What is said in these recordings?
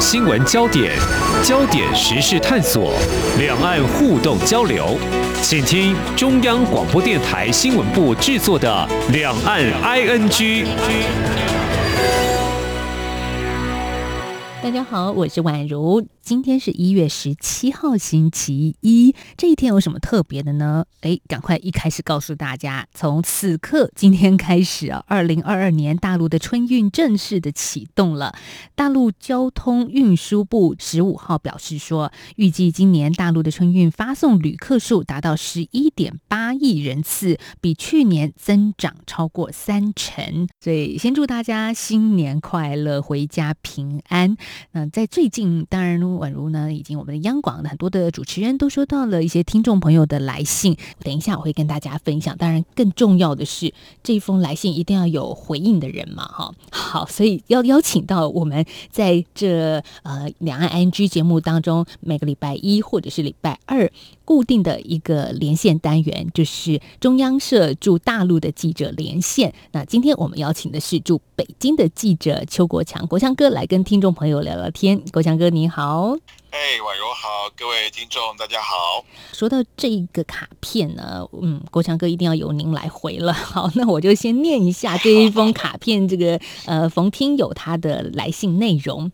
新闻焦点、焦点时事探索、两岸互动交流，请听中央广播电台新闻部制作的《两岸 ING》。大家好，我是宛如。今天是一月十七号，星期一。这一天有什么特别的呢？哎，赶快一开始告诉大家，从此刻今天开始啊，二零二二年大陆的春运正式的启动了。大陆交通运输部十五号表示说，预计今年大陆的春运发送旅客数达到十一点八亿人次，比去年增长超过三成。所以，先祝大家新年快乐，回家平安。那在最近，当然宛如呢，以及我们的央广的很多的主持人都收到了一些听众朋友的来信，等一下我会跟大家分享。当然，更重要的是这封来信一定要有回应的人嘛，哈。好，所以要邀请到我们在这呃两岸 NG 节目当中，每个礼拜一或者是礼拜二固定的一个连线单元，就是中央社驻大陆的记者连线。那今天我们邀请的是驻北京的记者邱国强，国强哥来跟听众朋友聊聊天。国强哥你好，哎，婉柔好，各位听众大家好。说到这个卡片呢，嗯，国强哥一定要由您来回了。好，那我就先念一下这一封卡片，这个呃，冯听友他的来信内容。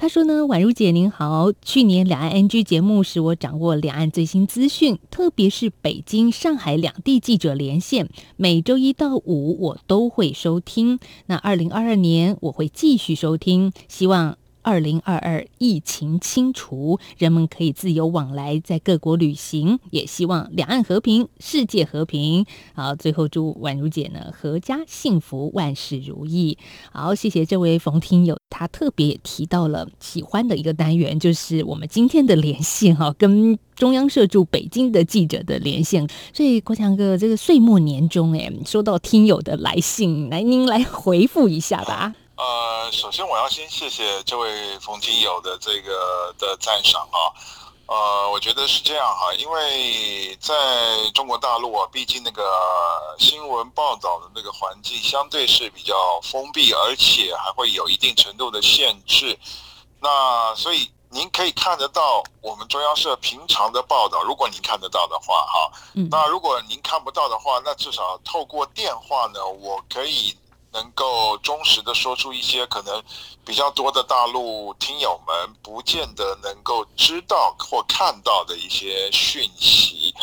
他说呢，宛如姐您好，去年两岸 NG 节目使我掌握两岸最新资讯，特别是北京、上海两地记者连线，每周一到五我都会收听。那二零二二年我会继续收听，希望。二零二二疫情清除，人们可以自由往来，在各国旅行，也希望两岸和平，世界和平。好，最后祝宛如姐呢，阖家幸福，万事如意。好，谢谢这位冯听友，他特别提到了喜欢的一个单元，就是我们今天的连线哈，跟中央社驻北京的记者的连线。所以国强哥，这个岁末年终，哎，收到听友的来信，来您来回复一下吧。呃，首先我要先谢谢这位冯金友的这个的赞赏啊，呃，我觉得是这样哈，因为在中国大陆啊，毕竟那个新闻报道的那个环境相对是比较封闭，而且还会有一定程度的限制。那所以您可以看得到我们中央社平常的报道，如果您看得到的话哈，那如果您看不到的话，那至少透过电话呢，我可以。能够忠实的说出一些可能比较多的大陆听友们不见得能够知道或看到的一些讯息，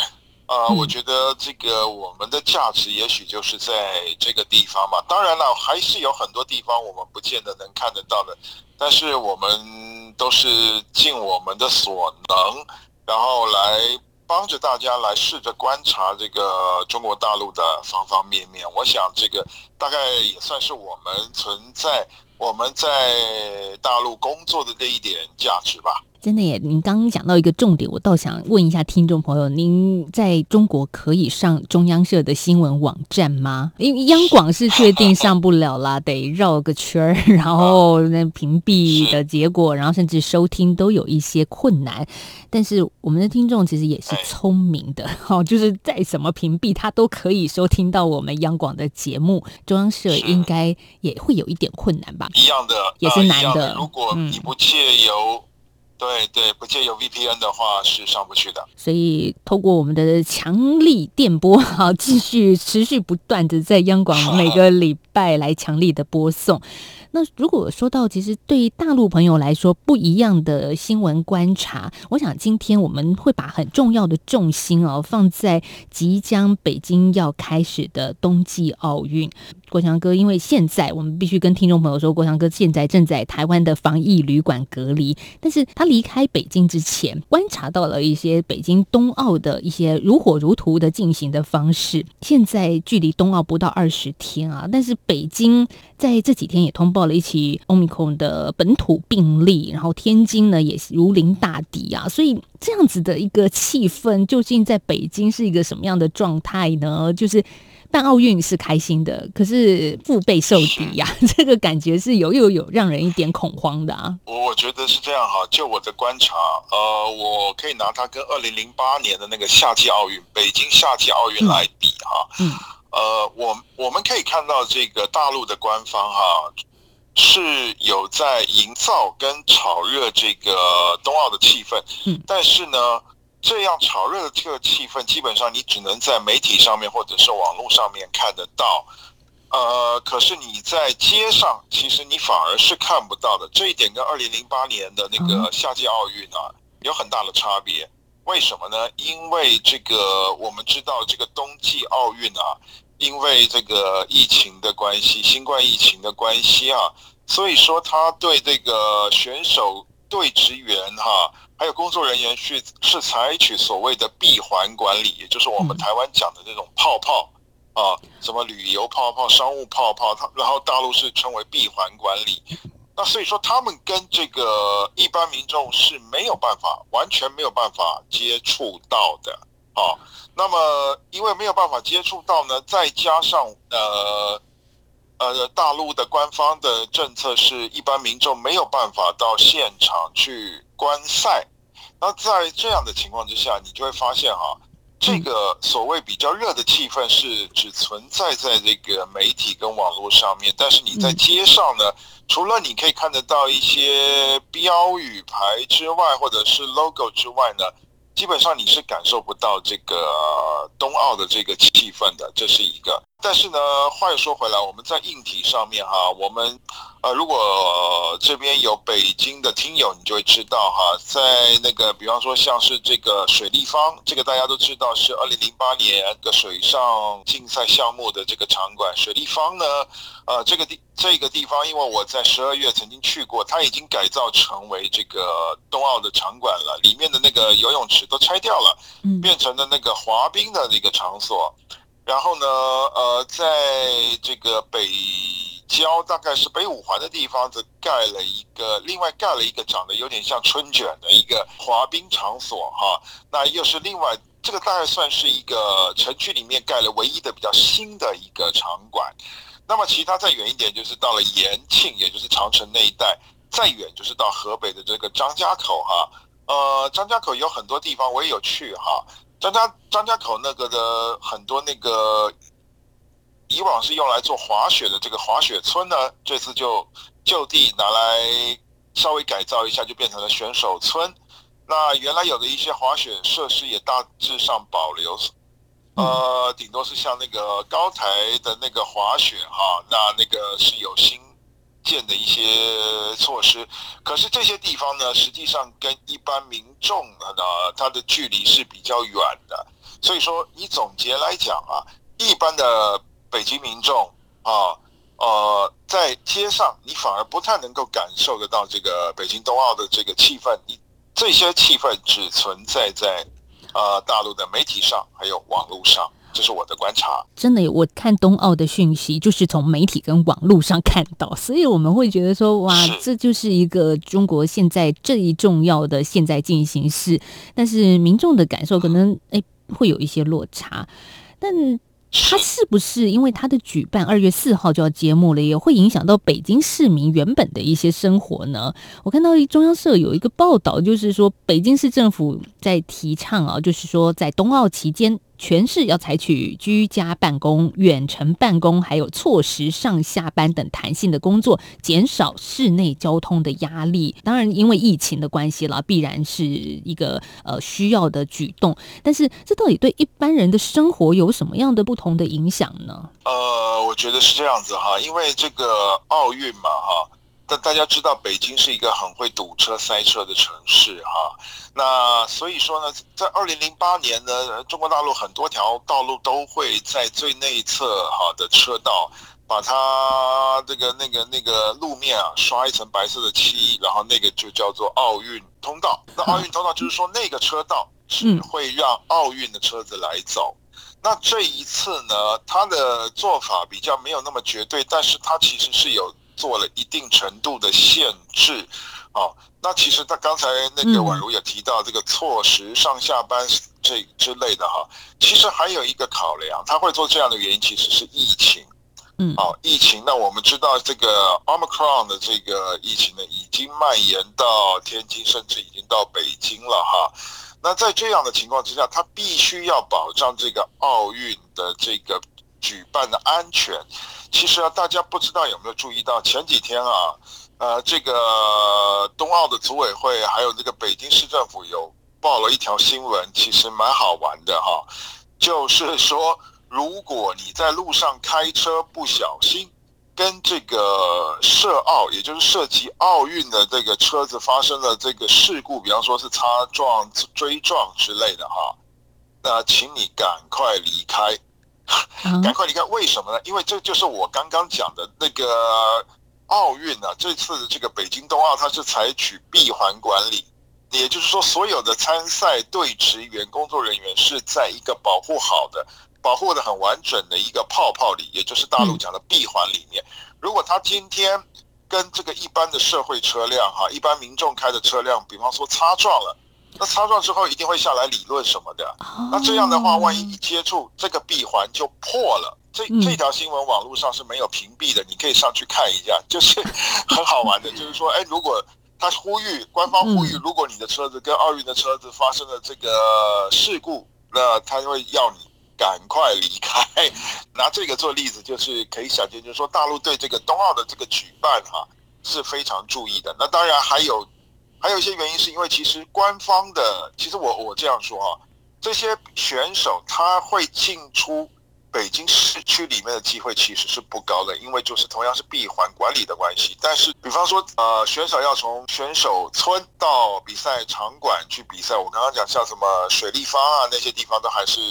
呃，我觉得这个我们的价值也许就是在这个地方嘛。当然了，还是有很多地方我们不见得能看得到的，但是我们都是尽我们的所能，然后来。帮着大家来试着观察这个中国大陆的方方面面，我想这个大概也算是我们存在我们在大陆工作的这一点价值吧。真的耶！您刚刚讲到一个重点，我倒想问一下听众朋友：您在中国可以上中央社的新闻网站吗？因为央广是确定上不了啦，得绕个圈儿，然后那屏蔽的结果，然后甚至收听都有一些困难。但是我们的听众其实也是聪明的，哦，就是再怎么屏蔽，他都可以收听到我们央广的节目。中央社应该也会有一点困难吧？一样的，也是难的。如果你不借由对对，不借由 VPN 的话是上不去的。所以透过我们的强力电波，好，继续持续不断的在央广 每个礼拜来强力的播送。那如果说到其实对大陆朋友来说不一样的新闻观察，我想今天我们会把很重要的重心哦放在即将北京要开始的冬季奥运。国强哥，因为现在我们必须跟听众朋友说，国强哥现在正在台湾的防疫旅馆隔离，但是他离开北京之前，观察到了一些北京冬奥的一些如火如荼的进行的方式。现在距离冬奥不到二十天啊，但是北京在这几天也通报了一起欧米克的本土病例，然后天津呢也如临大敌啊，所以这样子的一个气氛，究竟在北京是一个什么样的状态呢？就是。办奥运是开心的，可是腹背受敌呀，这个感觉是有又有让人一点恐慌的啊。我觉得是这样哈，就我的观察，呃，我可以拿它跟二零零八年的那个夏季奥运，北京夏季奥运来比哈。嗯。呃，我我们可以看到这个大陆的官方哈，是有在营造跟炒热这个冬奥的气氛，嗯，但是呢，这样炒热的这个气氛，基本上你只能在媒体上面或者是网络上面看得到，呃，可是你在街上，其实你反而是看不到的。这一点跟二零零八年的那个夏季奥运啊有很大的差别。为什么呢？因为这个我们知道，这个冬季奥运啊。因为这个疫情的关系，新冠疫情的关系啊，所以说他对这个选手、队职员哈，还有工作人员去是采取所谓的闭环管理，也就是我们台湾讲的这种泡泡啊，什么旅游泡泡、商务泡泡，它然后大陆是称为闭环管理。那所以说，他们跟这个一般民众是没有办法，完全没有办法接触到的。啊，那么因为没有办法接触到呢，再加上呃呃大陆的官方的政策是一般民众没有办法到现场去观赛，那在这样的情况之下，你就会发现哈，这个所谓比较热的气氛是只存在在这个媒体跟网络上面，但是你在街上呢，除了你可以看得到一些标语牌之外，或者是 logo 之外呢。基本上你是感受不到这个冬奥的这个气氛的，这是一个。但是呢，话又说回来，我们在硬体上面哈，我们。呃，如果这边有北京的听友，你就会知道哈，在那个，比方说像是这个水立方，这个大家都知道是二零零八年的水上竞赛项目的这个场馆。水立方呢，呃，这个地这个地方，因为我在十二月曾经去过，它已经改造成为这个冬奥的场馆了，里面的那个游泳池都拆掉了，变成了那个滑冰的那个场所。然后呢，呃，在这个北。郊大概是北五环的地方，则盖了一个，另外盖了一个长得有点像春卷的一个滑冰场所哈。那又是另外这个大概算是一个城区里面盖了唯一的比较新的一个场馆。那么其他再远一点，就是到了延庆，也就是长城那一带；再远就是到河北的这个张家口哈。呃，张家口有很多地方我也有去哈。张家张家口那个的很多那个。以往是用来做滑雪的这个滑雪村呢，这次就就地拿来稍微改造一下，就变成了选手村。那原来有的一些滑雪设施也大致上保留，呃，顶多是像那个高台的那个滑雪哈，那那个是有新建的一些措施。可是这些地方呢，实际上跟一般民众呢，它的距离是比较远的。所以说，你总结来讲啊，一般的。北京民众啊，呃，在街上你反而不太能够感受得到这个北京冬奥的这个气氛，你这些气氛只存在在呃大陆的媒体上还有网络上，这是我的观察。真的，我看冬奥的讯息就是从媒体跟网络上看到，所以我们会觉得说，哇，这就是一个中国现在最重要的现在进行式，但是民众的感受可能哎会有一些落差，但。它是不是因为它的举办二月四号就要揭幕了，也会影响到北京市民原本的一些生活呢？我看到中央社有一个报道，就是说北京市政府在提倡啊，就是说在冬奥期间。全市要采取居家办公、远程办公，还有错时上下班等弹性的工作，减少室内交通的压力。当然，因为疫情的关系了，必然是一个呃需要的举动。但是，这到底对一般人的生活有什么样的不同的影响呢？呃，我觉得是这样子哈，因为这个奥运嘛哈。但大家知道，北京是一个很会堵车、塞车的城市，哈。那所以说呢，在二零零八年呢，中国大陆很多条道路都会在最内侧哈的车道，把它这个那个那个路面啊刷一层白色的漆，然后那个就叫做奥运通道。那奥运通道就是说那个车道是会让奥运的车子来走。那这一次呢，他的做法比较没有那么绝对，但是他其实是有。做了一定程度的限制，哦，那其实他刚才那个宛如也提到这个错时上下班这之类的哈，其实还有一个考量，他会做这样的原因其实是疫情，嗯，哦，疫情，那我们知道这个 omicron 的这个疫情呢，已经蔓延到天津，甚至已经到北京了哈，那在这样的情况之下，他必须要保障这个奥运的这个举办的安全。其实啊，大家不知道有没有注意到前几天啊，呃，这个冬奥的组委会还有这个北京市政府有报了一条新闻，其实蛮好玩的哈，就是说，如果你在路上开车不小心。跟这个涉奥，也就是涉及奥运的这个车子发生了这个事故，比方说是擦撞、追撞之类的哈，那请你赶快离开，赶快离开。为什么呢？因为这就是我刚刚讲的那个奥运啊，这次这个北京冬奥它是采取闭环管理，也就是说，所有的参赛队职员、工作人员是在一个保护好的。保护的很完整的一个泡泡里，也就是大陆讲的闭环里面。如果他今天跟这个一般的社会车辆哈，一般民众开的车辆，比方说擦撞了，那擦撞之后一定会下来理论什么的。那这样的话，万一一接触这个闭环就破了。这这条新闻网络上是没有屏蔽的，你可以上去看一下，就是 很好玩的。就是说，哎，如果他呼吁官方呼吁，如果你的车子跟奥运的车子发生了这个事故，那他会要你。赶快离开！拿这个做例子，就是可以想见，就是说大陆对这个冬奥的这个举办哈是非常注意的。那当然还有还有一些原因，是因为其实官方的，其实我我这样说啊，这些选手他会进出。北京市区里面的机会其实是不高的，因为就是同样是闭环管理的关系。但是，比方说，呃，选手要从选手村到比赛场馆去比赛，我刚刚讲像什么水立方啊那些地方都还是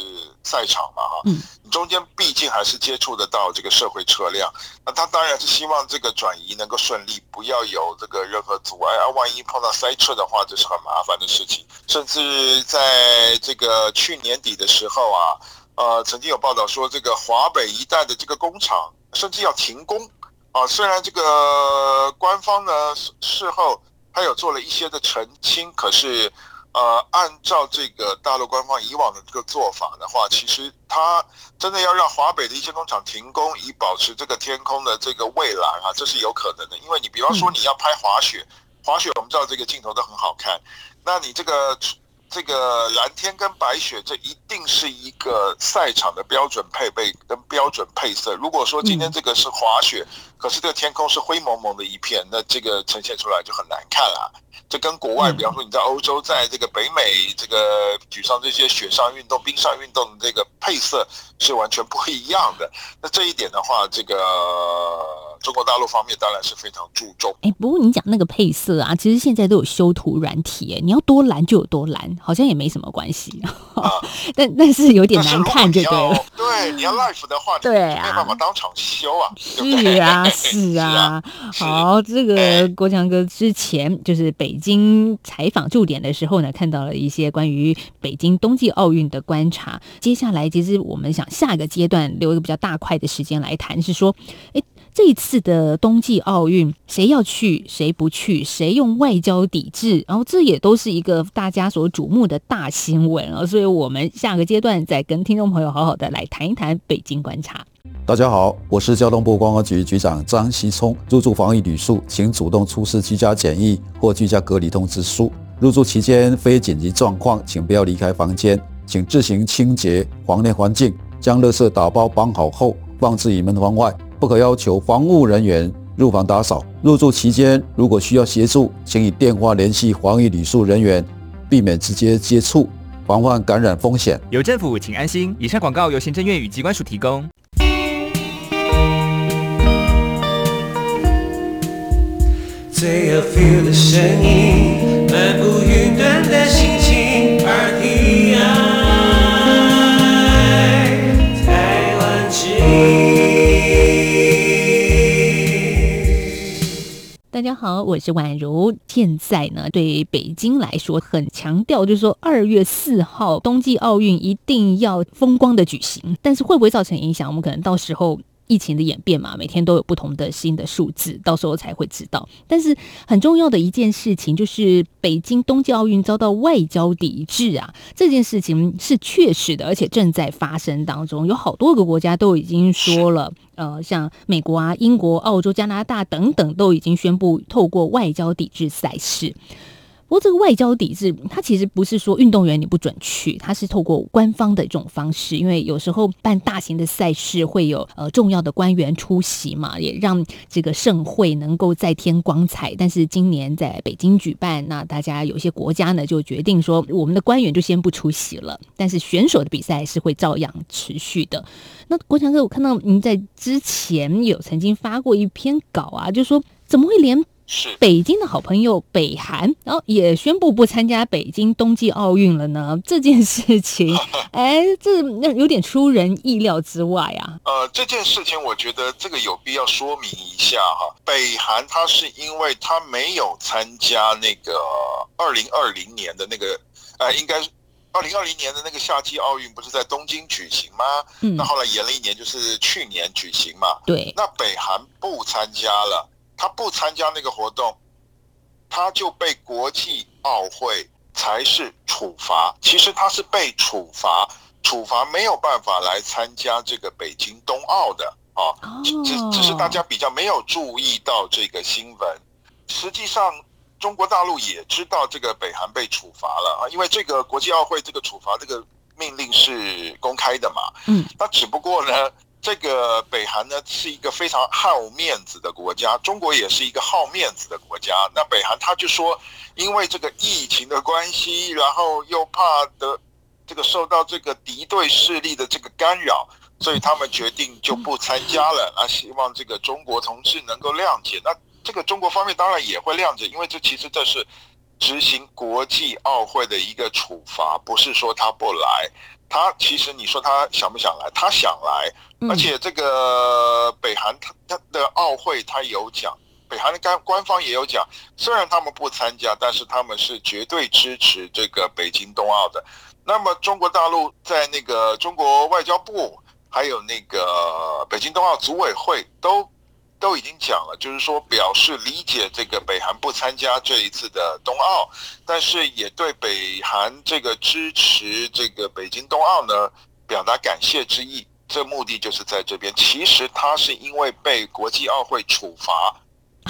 赛场嘛，哈，嗯，中间毕竟还是接触得到这个社会车辆，那他当然是希望这个转移能够顺利，不要有这个任何阻碍啊。万一碰到塞车的话，这是很麻烦的事情。甚至在这个去年底的时候啊。呃，曾经有报道说，这个华北一带的这个工厂甚至要停工啊。虽然这个官方呢事后他有做了一些的澄清，可是呃，按照这个大陆官方以往的这个做法的话，其实它真的要让华北的一些工厂停工，以保持这个天空的这个蔚蓝啊，这是有可能的。因为你比方说你要拍滑雪，滑雪我们知道这个镜头都很好看，那你这个。这个蓝天跟白雪，这一定是一个赛场的标准配备跟标准配色。如果说今天这个是滑雪，可是这个天空是灰蒙蒙的一片，那这个呈现出来就很难看啊。这跟国外，比方说你在欧洲，在这个北美这个举上这些雪上运动、冰上运动的这个配色是完全不一样的。那这一点的话，这个。中国大陆方面当然是非常注重。哎，不过你讲那个配色啊，其实现在都有修图软体，哎，你要多蓝就有多蓝，好像也没什么关系。啊，但但是有点难看，就对了。对，你要 life 的话，对啊，没办法当场修啊。是啊，是啊。好，这个国强哥之前就是北京采访驻点的时候呢，看到了一些关于北京冬季奥运的观察。接下来，其实我们想下一个阶段留一个比较大块的时间来谈，是说，哎。这一次的冬季奥运，谁要去，谁不去，谁用外交抵制，然后这也都是一个大家所瞩目的大新闻啊！所以，我们下个阶段再跟听众朋友好好的来谈一谈北京观察。大家好，我是交通部观光局局长张锡聪。入住防疫旅宿，请主动出示居家检疫或居家隔离通知书。入住期间非紧急状况，请不要离开房间，请自行清洁房内环境，将垃圾打包绑好后放置于门房外。不可要求防务人员入房打扫。入住期间，如果需要协助，请以电话联系防疫旅宿人员，避免直接接触，防范感染风险。有政府，请安心。以上广告由行政院与机关署提供。最有 feel 的声音，漫步云端的心好，我是婉如。现在呢，对北京来说，很强调，就是说二月四号冬季奥运一定要风光的举行。但是会不会造成影响？我们可能到时候。疫情的演变嘛，每天都有不同的新的数字，到时候才会知道。但是很重要的一件事情就是，北京冬季奥运遭到外交抵制啊，这件事情是确实的，而且正在发生当中。有好多个国家都已经说了，呃，像美国啊、英国、澳洲、加拿大等等，都已经宣布透过外交抵制赛事。过这个外交抵制，它其实不是说运动员你不准去，它是透过官方的这种方式，因为有时候办大型的赛事会有呃重要的官员出席嘛，也让这个盛会能够再添光彩。但是今年在北京举办，那大家有些国家呢就决定说，我们的官员就先不出席了，但是选手的比赛是会照样持续的。那国强哥，我看到您在之前有曾经发过一篇稿啊，就说怎么会连是北京的好朋友北韩，然后也宣布不参加北京冬季奥运了呢？这件事情，哎，这那有点出人意料之外啊。呃，这件事情我觉得这个有必要说明一下哈。北韩它是因为它没有参加那个二零二零年的那个，呃，应该是二零二零年的那个夏季奥运，不是在东京举行吗？嗯那，后来延了一年，就是去年举行嘛。对，那北韩不参加了，他不参加那个活动，他就被国际奥会才是处罚。其实他是被处罚，处罚没有办法来参加这个北京冬奥的啊。哦只只是大家比较没有注意到这个新闻，实际上。中国大陆也知道这个北韩被处罚了啊，因为这个国际奥会这个处罚这个命令是公开的嘛。嗯，那只不过呢，这个北韩呢是一个非常好面子的国家，中国也是一个好面子的国家。那北韩他就说，因为这个疫情的关系，然后又怕的这个受到这个敌对势力的这个干扰，所以他们决定就不参加了。那希望这个中国同志能够谅解。那这个中国方面当然也会谅解，因为这其实这是执行国际奥会的一个处罚，不是说他不来。他其实你说他想不想来？他想来，嗯而且这个北韩他他的奥会他有讲，北韩的官官方也有讲，虽然他们不参加，但是他们是绝对支持这个北京冬奥的。那么中国大陆在那个中国外交部，还有那个北京冬奥组委会都都已经讲了，就是说表示理解这个北韩不参加这一次的冬奥，但是也对北韩这个支持这个北京冬奥呢表达感谢之意。这目的就是在这边。其实他是因为被国际奥会处罚，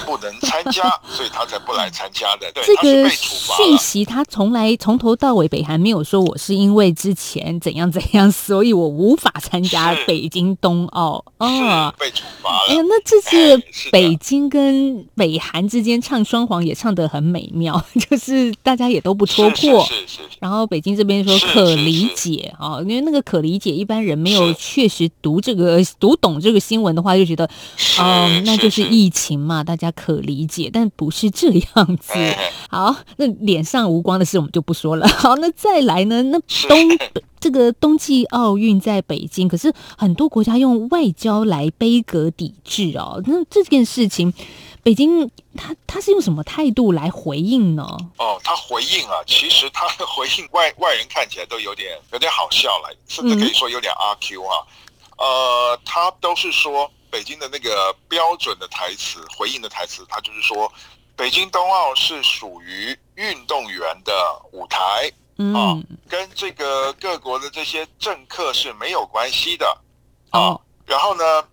不能参加，所以他才不来参加的。对，这个讯。息他从来从头到尾，北韩没有说我是因为之前怎样怎样，所以我无法参加北京冬奥是啊。被处罚哎呀了。，那这次北京跟北韩之间唱双簧也唱得很美妙，就是大家也都不戳是破。是是是然后北京这边说可理解啊，因为那个可理解，一般人没有确实读这个读懂这个新闻的话，就觉得，是嗯，那就是是疫情嘛，大家可理解，但不是这样子。哎 好，那脸上无光的事我们就不说了。好，那再来呢？那是冬这个冬季奥运在北京，可是很多国家用外交来杯葛抵制哦。那这件事情，北京他他是用什么态度来回应呢？哦，他回应啊，其实他的回应外外人看起来都有点有点好笑了，甚至可以说有点阿 Q 啊。呃，他都是说北京的那个标准的台词，回应的台词，他就是说，北京冬奥是属于运动员的舞台，嗯，跟这个各国的这些政客是没有关系的。啊哦，然后呢，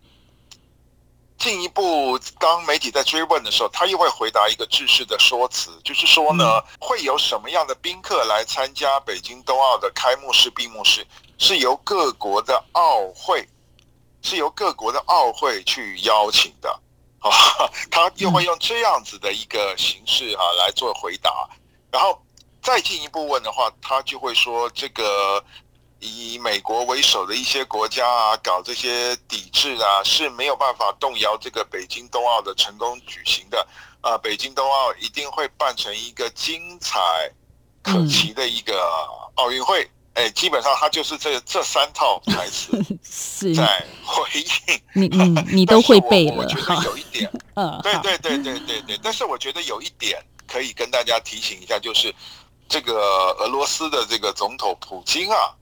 进一步当媒体在追问的时候，他又会回答一个制式的说辞，就是说呢，嗯会有什么样的宾客来参加北京冬奥的开幕式、闭幕式，是由各国的奥会，是由各国的奥会去邀请的。啊，他又会用这样子的一个形式啊来做回答，然后再进一步问的话，他就会说这个以美国为首的一些国家啊，搞这些抵制啊，是没有办法动摇这个北京冬奥的成功举行的。啊，北京冬奥一定会办成一个精彩可期的一个奥运会。哎，基本上他就是这这三套台词 是在回应。你你 你都会背了我我觉得，有一点，嗯，对对对对对对，但是我觉得有一点可以跟大家提醒一下，就是这个俄罗斯的这个总统普京啊，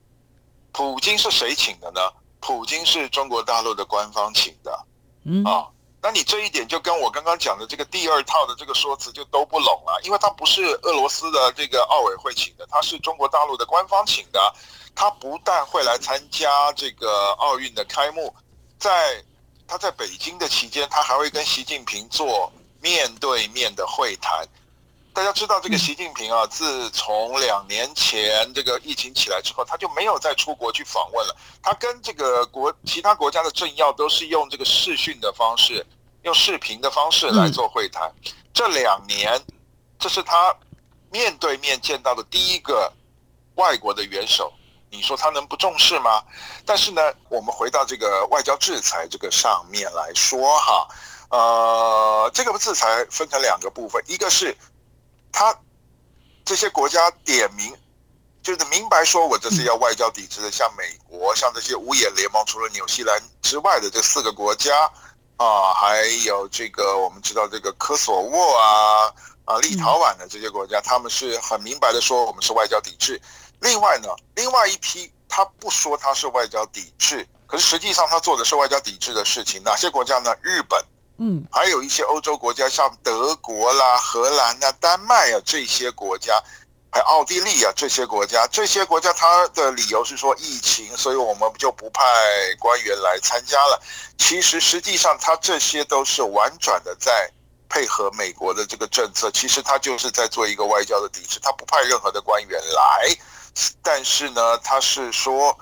普京是谁请的呢？普京是中国大陆的官方请的嗯啊。那你这一点就跟我刚刚讲的这个第二套的这个说辞就都不拢了，因为他不是俄罗斯的这个奥委会请的，他是中国大陆的官方请的。他不但会来参加这个奥运的开幕，在他在北京的期间，他还会跟习近平做面对面的会谈。大家知道，这个习近平啊，自从两年前这个疫情起来之后，他就没有再出国去访问了。他跟这个国其他国家的政要都是用这个视讯的方式，用视频的方式来做会谈。这两年，这是他面对面见到的第一个外国的元首。你说他能不重视吗？但是呢，我们回到这个外交制裁这个上面来说哈，呃，这个制裁分成两个部分，一个是。他这些国家点名，就是明白说，我这是要外交抵制的，像美国，像这些五眼联盟，除了纽西兰之外的这四个国家啊，还有这个我们知道这个科索沃啊啊立陶宛的这些国家，他们是很明白的说，我们是外交抵制。另外呢，另外一批他不说他是外交抵制，可是实际上他做的是外交抵制的事情。哪些国家呢？日本。嗯，还有一些欧洲国家，像德国啦、荷兰呐、丹麦啊这些国家，还有奥地利啊这些国家，这些国家它的理由是说疫情，所以我们就不派官员来参加了。其实实际上，它这些都是婉转的在配合美国的这个政策。其实他就是在做一个外交的抵制，他不派任何的官员来，但是呢，他是说，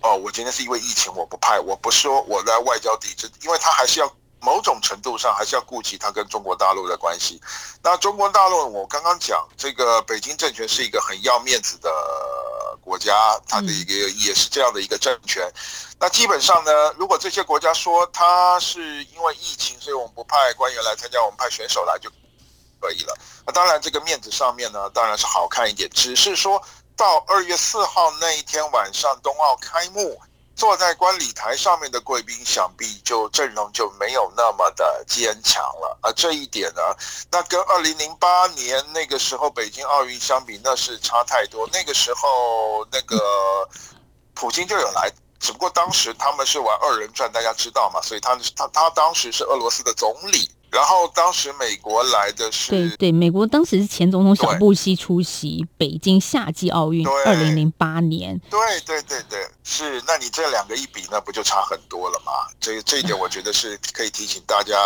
哦，我今天是因为疫情我不派，我不说我在外交抵制，因为他还是要。某种程度上还是要顾及它跟中国大陆的关系。那中国大陆，我刚刚讲这个北京政权是一个很要面子的国家，它的一个也是这样的一个政权。那基本上呢，如果这些国家说他是因为疫情，所以我们不派官员来参加，我们派选手来就可以了。那当然，这个面子上面呢，当然是好看一点。只是说到二月四号那一天晚上，冬奥开幕。坐在观礼台上面的贵宾，想必就阵容就没有那么的坚强了。啊这一点呢，那跟二零零八年那个时候北京奥运相比，那是差太多。那个时候，那个 普京就有来，只不过当时他们是玩二人转，大家知道嘛，所以他他他当时是俄罗斯的总理。然后当时美国来的是对对，美国当时是前总统小布希出席北京夏季奥运，二零零八年。对对对对，是。那你这两个一比，那不就差很多了吗？这这一点，我觉得是可以提醒大家，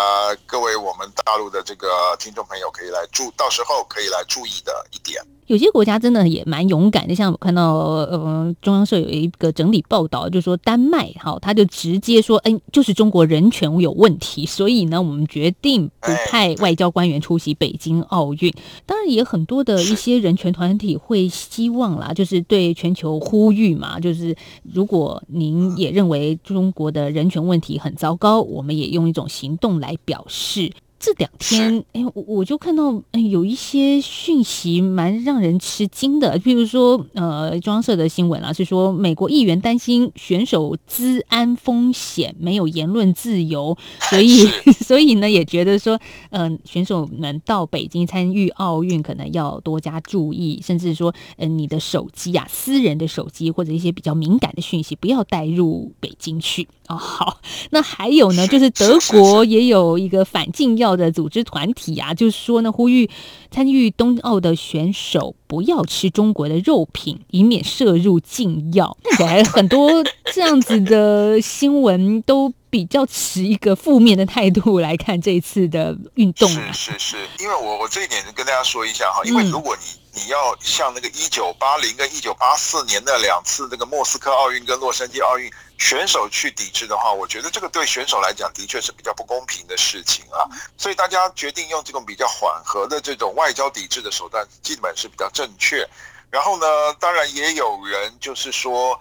各位我们大陆的这个听众朋友，可以来注，到时候可以来注意的一点。有些国家真的也蛮勇敢的，像我看到，呃，中央社有一个整理报道，就说丹麦，哈，他就直接说，哎，就是中国人权有问题，所以呢，我们决定不派外交官员出席北京奥运。当然，也很多的一些人权团体会希望啦，就是对全球呼吁嘛，就是如果您也认为中国的人权问题很糟糕，我们也用一种行动来表示。这两天，哎，我我就看到，哎，有一些讯息蛮让人吃惊的。譬如说，呃，中央社的新闻啊，是说美国议员担心选手资安风险，没有言论自由，所以，所以呢，也觉得说，嗯，选手们到北京参与奥运，可能要多加注意，甚至说，嗯，你的手机啊，私人的手机或者一些比较敏感的讯息，不要带入北京去。哦，好，那还有呢，就是德国也有一个反禁药的组织团体啊，就是说呢，呼吁参与冬奥的选手不要吃中国的肉品，以免摄入禁药。还 很多这样子的新闻，都比较持一个负面的态度来看这一次的运动。是是是，因为我我这一点跟大家说一下哈，因为如果你。你要像那个一九八零跟一九八四年的两次那个莫斯科奥运跟洛杉矶奥运选手去抵制的话，我觉得这个对选手来讲的确是比较不公平的事情啊。所以大家决定用这种比较缓和的这种外交抵制的手段，基本是比较正确。然后呢，当然也有人就是说，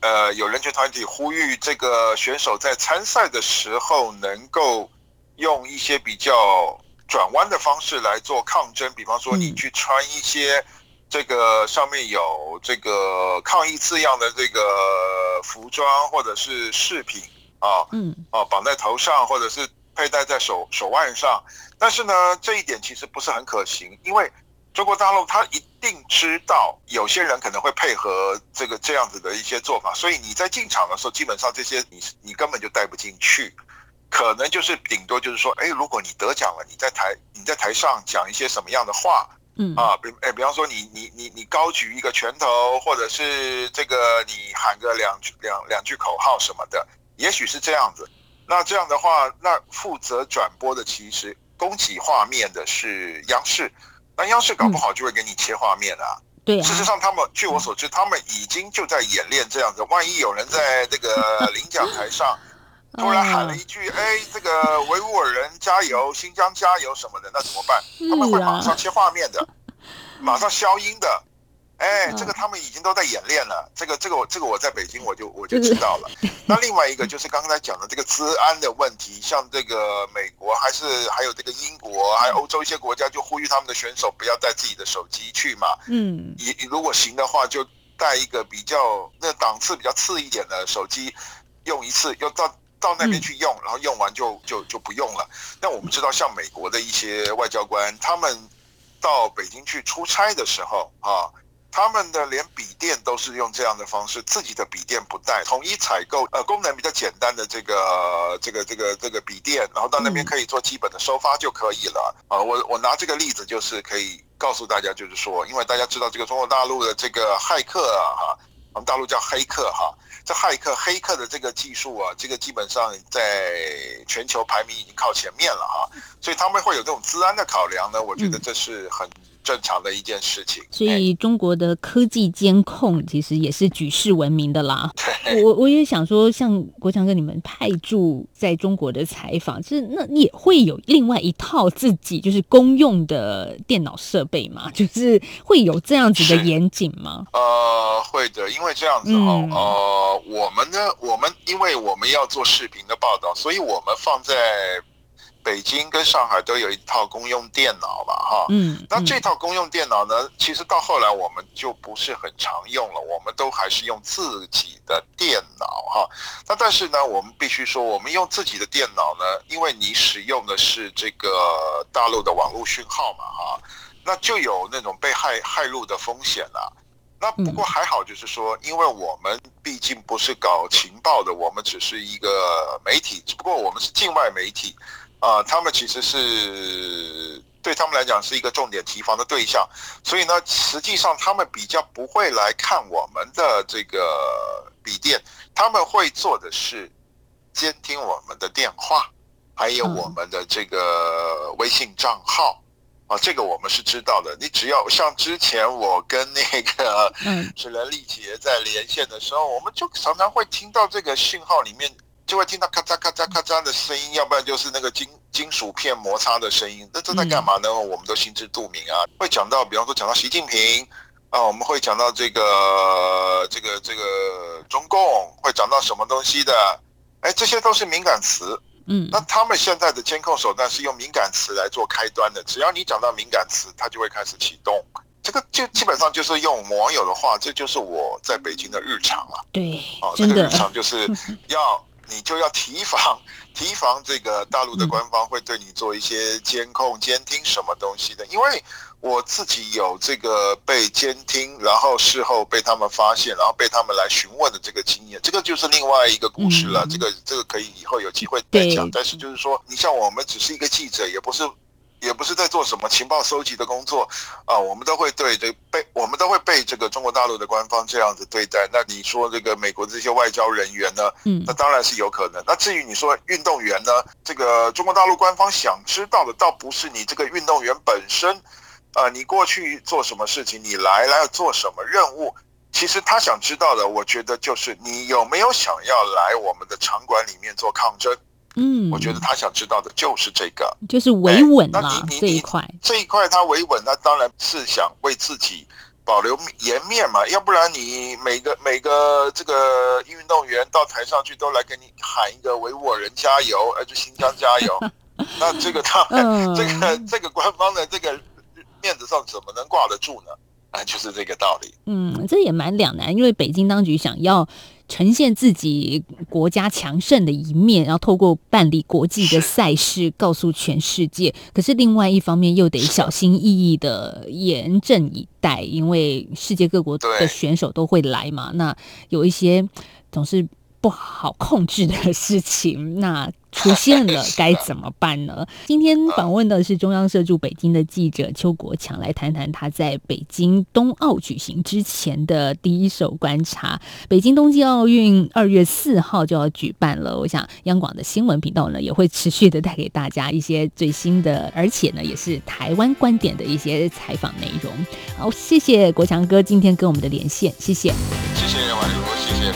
呃，有人权团体呼吁这个选手在参赛的时候能够用一些比较。转弯的方式来做抗争，比方说你去穿一些这个上面有这个抗议字样的这个服装或者是饰品啊，嗯，啊绑在头上或者是佩戴在手手腕上，但是呢这一点其实不是很可行，因为中国大陆他一定知道有些人可能会配合这个这样子的一些做法，所以你在进场的时候基本上这些你你根本就带不进去。可能就是顶多就是说，哎，如果你得奖了，你在台你在台上讲一些什么样的话，嗯啊，比哎，比方说你你你你高举一个拳头，或者是这个你喊个两句两两句口号什么的，也许是这样子。那这样的话，那负责转播的其实供给画面的是央视，那央视搞不好就会给你切画面啊。对啊事，实上，他们据我所知，他们已经就在演练这样子。万一有人在这个领奖台上突然喊了一句：“哎，这个维吾尔人加油，新疆加油什么的”，那怎么办？他们会马上切画面的，马上消音的。哎，嗯这个他们已经都在演练了。这个这个我这个我在北京我就我就知道了。那另外一个就是刚才讲的这个治安的问题，像这个美国还是还有这个英国，还有欧洲一些国家就呼吁他们的选手不要带自己的手机去嘛。嗯也如果行的话，就带一个比较那档次比较次一点的手机，用一次，要到到那边去用，然后用完就就就不用了。那我们知道，像美国的一些外交官，他们到北京去出差的时候啊。他们的连笔电都是用这样的方式，自己的笔电不带，统一采购呃功能比较简单的这个这个这个这个笔电，然后到那边嗯可以做基本的收发就可以了啊。我我拿这个例子就是可以告诉大家，就是说，因为大家知道这个中国大陆的这个骇客啊哈，我们大陆叫黑客哈，这骇客黑客的这个技术啊，这个基本上在全球排名已经靠前面了哈，所以他们会有这种治安的考量呢，我觉得这是很正常的一件事情。所哎以中国的科技监控其实也是举世闻名的啦。我我也想说，像国强哥你们派驻在中国的采访，就是那也会有另外一套自己就是公用的电脑设备嘛，就是会有这样子的严谨吗？呃，会的，因为这样子哦、嗯呃，我们呢，我们因为我们要做视频的报道，所以我们放在北京跟上海都有一套公用电脑嘛，哈。嗯，那这套公用电脑呢，其实到后来我们就不是很常用了，我们都还是用自己的电脑哈。那但是呢，我们必须说，我们用自己的电脑呢，因为你使用的是这个大陆的网络讯号嘛哈，那就有那种被害害入的风险啊。那不过还好，就是说，因为我们毕竟不是搞情报的，我们只是一个媒体，只不过我们是境外媒体，啊、他们其实是对他们来讲是一个重点提防的对象，所以呢，实际上他们比较不会来看我们的这个笔电，他们会做的是监听我们的电话，还有嗯我们的这个微信账号。啊，这个我们是知道的。你只要像之前我跟那个嗯是任丽杰在连线的时候，我们就常常会听到这个讯号里面就会听到咔嚓咔嚓咔嚓的声音，要不然就是那个金金属片摩擦的声音。那正在干嘛呢？我们都心知肚明啊。会讲到，比方说讲到习近平啊，我们会讲到这个这个这个中共，会讲到什么东西的？哎，这些都是敏感词。嗯那他们现在的监控手段是用敏感词来做开端的，只要你讲到敏感词，它就会开始启动。这个就基本上就是用网友的话，这就是我在北京的日常了。对哦，，这个日常就是 要你就要提防 提防这个大陆的官方会对你做一些监控、监听什么东西的，因为我自己有这个被监听，然后事后被他们发现，然后被他们来询问的这个经验，这个就是另外一个故事了。嗯这个这个可以以后有机会再讲。但是就是说，你像我们只是一个记者，也不是。也不是在做什么情报收集的工作啊，我们都会对这被我们都会被这个中国大陆的官方这样子对待。那你说这个美国这些外交人员呢？嗯那当然是有可能。那至于你说运动员呢，这个中国大陆官方想知道的，倒不是你这个运动员本身，呃，你过去做什么事情，你来来做什么任务。其实他想知道的，我觉得就是你有没有想要来我们的场馆里面做抗争。嗯，我觉得他想知道的就是这个。就是维稳哎那啦你你你这一块，这一块他维稳，他当然是想为自己保留颜面嘛，要不然你每个每个这个运动员到台上去都来给你喊一个维吾尔人加油，而且新疆加油，那这个他、嗯这个这个官方的这个面子上怎么能挂得住呢？啊，就是这个道理。嗯，这也蛮两难，因为北京当局想要呈现自己国家强盛的一面，然后透过办理国际的赛事告诉全世界。可是另外一方面又得小心翼翼的严阵以待，因为世界各国的选手都会来嘛。那有一些总是不好控制的事情，那出现了，该怎么办呢？今天访问的是中央社驻北京的记者邱国强，来谈谈他在北京冬奥举行之前的第一手观察。北京冬季奥运二月四号就要举办了，我想央广的新闻频道呢也会持续的带给大家一些最新的，而且呢也是台湾观点的一些采访内容。好，谢谢国强哥今天跟我们的连线，谢谢。谢谢婉如，谢谢